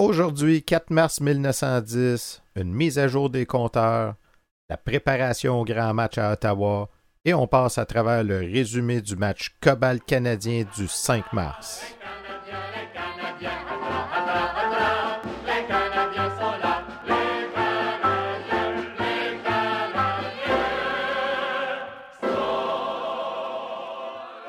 Aujourd'hui, 4 mars 1910, une mise à jour des compteurs, la préparation au grand match à Ottawa, et on passe à travers le résumé du match Cobalt canadien du 5 mars.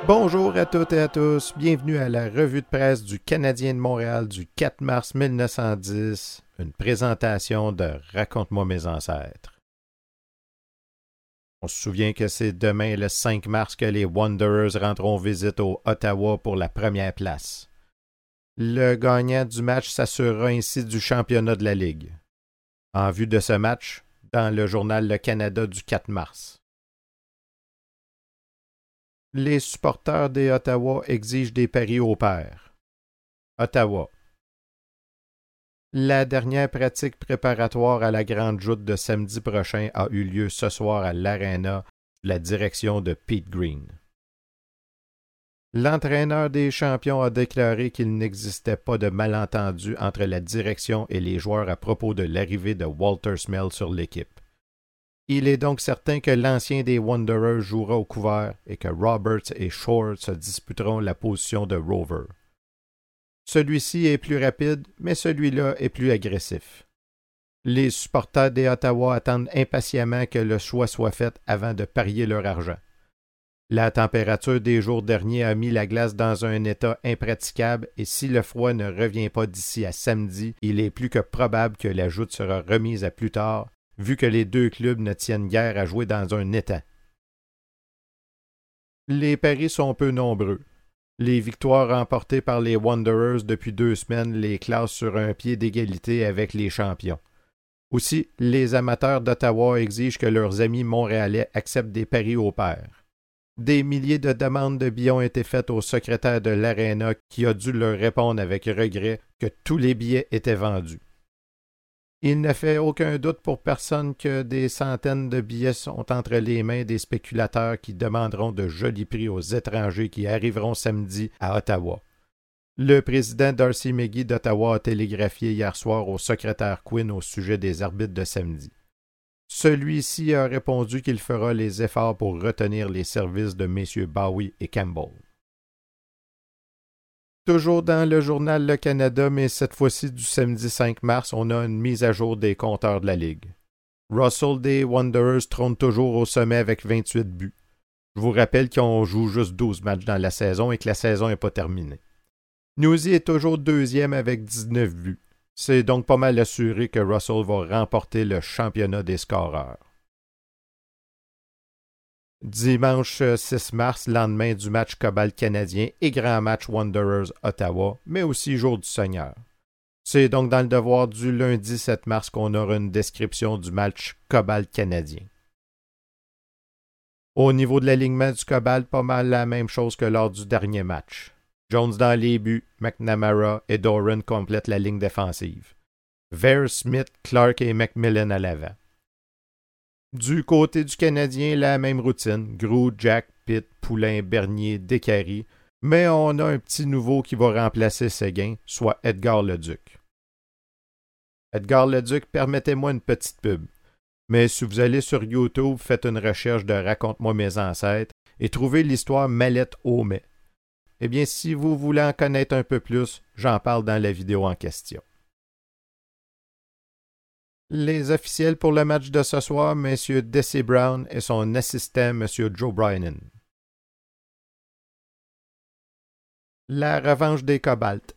Bonjour à toutes et à tous, bienvenue à la revue de presse du Canadien de Montréal du 4 mars 1910, une présentation de Raconte-moi mes ancêtres. On se souvient que c'est demain le 5 mars que les Wanderers rendront visite au Ottawa pour la première place. Le gagnant du match s'assurera ainsi du championnat de la Ligue. En vue de ce match, dans le journal Le Canada du 4 mars. Les supporters des Ottawa exigent des paris au père. Ottawa. La dernière pratique préparatoire à la Grande Joute de samedi prochain a eu lieu ce soir à l'Arena la direction de Pete Green. L'entraîneur des champions a déclaré qu'il n'existait pas de malentendu entre la direction et les joueurs à propos de l'arrivée de Walter Smell sur l'équipe. Il est donc certain que l'ancien des Wanderers jouera au couvert et que Roberts et Shore se disputeront la position de Rover. Celui-ci est plus rapide, mais celui-là est plus agressif. Les supporters des Ottawa attendent impatiemment que le choix soit fait avant de parier leur argent. La température des jours derniers a mis la glace dans un état impraticable et si le froid ne revient pas d'ici à samedi, il est plus que probable que la joute sera remise à plus tard, vu que les deux clubs ne tiennent guère à jouer dans un état. Les paris sont peu nombreux. Les victoires remportées par les Wanderers depuis deux semaines les classent sur un pied d'égalité avec les champions. Aussi, les amateurs d'Ottawa exigent que leurs amis montréalais acceptent des paris au pair. Des milliers de demandes de billets ont été faites au secrétaire de l'Arena qui a dû leur répondre avec regret que tous les billets étaient vendus. Il ne fait aucun doute pour personne que des centaines de billets sont entre les mains des spéculateurs qui demanderont de jolis prix aux étrangers qui arriveront samedi à Ottawa. Le président Darcy McGee d'Ottawa a télégraphié hier soir au secrétaire Quinn au sujet des arbitres de samedi. Celui-ci a répondu qu'il fera les efforts pour retenir les services de messieurs Bowie et Campbell. Toujours dans le journal Le Canada, mais cette fois-ci du samedi 5 mars, on a une mise à jour des compteurs de la Ligue. Russell des Wanderers trône toujours au sommet avec 28 buts. Je vous rappelle qu'on joue juste 12 matchs dans la saison et que la saison n'est pas terminée. Newsy est toujours deuxième avec 19 buts. C'est donc pas mal assuré que Russell va remporter le championnat des scoreurs. Dimanche 6 mars, lendemain du match Cobalt canadien et grand match Wanderers Ottawa, mais aussi jour du Seigneur. C'est donc dans le devoir du lundi 7 mars qu'on aura une description du match Cobalt canadien. Au niveau de l'alignement du Cobalt, pas mal la même chose que lors du dernier match. Jones dans les buts, McNamara et Doran complètent la ligne défensive. Vere, Smith, Clark et McMillan à l'avant. Du côté du Canadien, la même routine. Grou, Jack, Pitt, Poulain, Bernier, Descaries. Mais on a un petit nouveau qui va remplacer Séguin, soit Edgar Leduc. Edgar Leduc, permettez-moi une petite pub. Mais si vous allez sur YouTube, faites une recherche de Raconte-moi mes ancêtres et trouvez l'histoire Mallette Aumet. Eh bien, si vous voulez en connaître un peu plus, j'en parle dans la vidéo en question. Les officiels pour le match de ce soir, M. Desi Brown et son assistant, M. Joe Bryan. La revanche des Cobalts.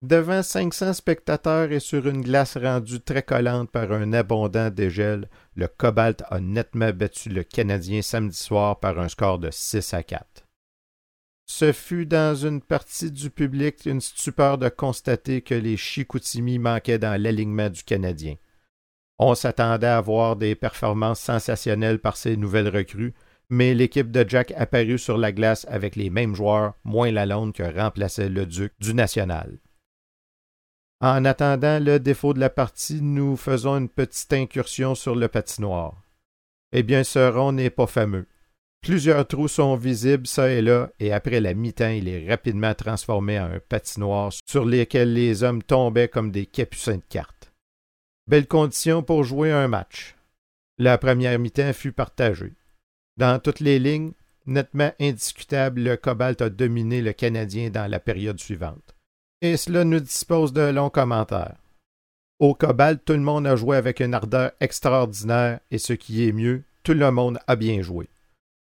Devant 500 spectateurs et sur une glace rendue très collante par un abondant dégel, le Cobalt a nettement battu le Canadien samedi soir par un score de 6 à 4. Ce fut dans une partie du public une stupeur de constater que les Chicoutimi manquaient dans l'alignement du Canadien. On s'attendait à voir des performances sensationnelles par ces nouvelles recrues, mais l'équipe de Jack apparut sur la glace avec les mêmes joueurs, moins Lalonde que remplaçait le Duc du National. En attendant le défaut de la partie, nous faisons une petite incursion sur le patinoire. Eh bien, ce rond n'est pas fameux. Plusieurs trous sont visibles ça et là, et après la mi-temps, il est rapidement transformé en un patinoire sur lesquels les hommes tombaient comme des capucins de cartes. Belle condition pour jouer un match. La première mi-temps fut partagée. Dans toutes les lignes, nettement indiscutable, le Cobalt a dominé le Canadien dans la période suivante. Et cela nous dispose de longs commentaires. Au Cobalt, tout le monde a joué avec une ardeur extraordinaire et ce qui est mieux, tout le monde a bien joué.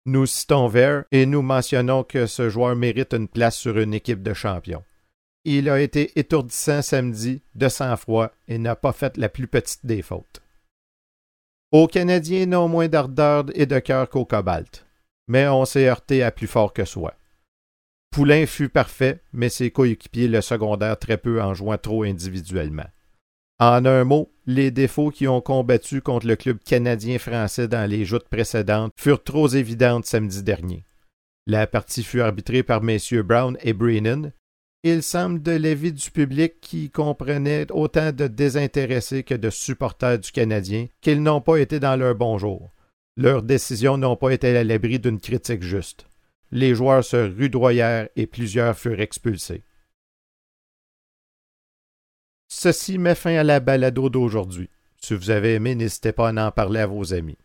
Nous citons Vert et nous mentionnons que ce joueur mérite une place sur une équipe de champions. Il a été étourdissant samedi, de sang-froid, et n'a pas fait la plus petite des fautes. Aux Canadiens, non moins d'ardeur et de cœur qu'au Cobalt, mais on s'est heurté à plus fort que soi. Poulain fut parfait, mais ses coéquipiers le secondèrent très peu en jouant trop individuellement. En un mot, les défauts qui ont combattu contre le club canadien-français dans les joutes précédentes furent trop évidentes samedi dernier. La partie fut arbitrée par messieurs Brown et Brennan. Il semble de l'avis du public qui comprenait autant de désintéressés que de supporters du Canadien qu'ils n'ont pas été dans leur bon jour. Leurs décisions n'ont pas été à l'abri d'une critique juste. Les joueurs se rudoyèrent et plusieurs furent expulsés. Ceci met fin à la balado d'aujourd'hui. Si vous avez aimé, n'hésitez pas à en parler à vos amis.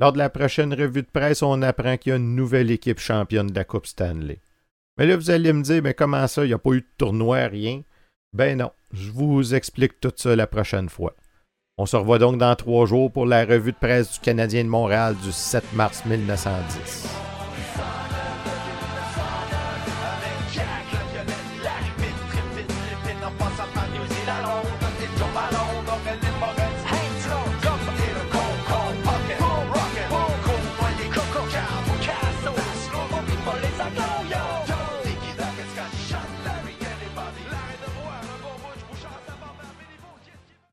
Lors de la prochaine revue de presse, on apprend qu'il y a une nouvelle équipe championne de la Coupe Stanley. Mais là, vous allez me dire, mais comment ça, il n'y a pas eu de tournoi, rien? Ben non, je vous explique tout ça la prochaine fois. On se revoit donc dans trois jours pour la revue de presse du Canadien de Montréal du 7 mars 1910.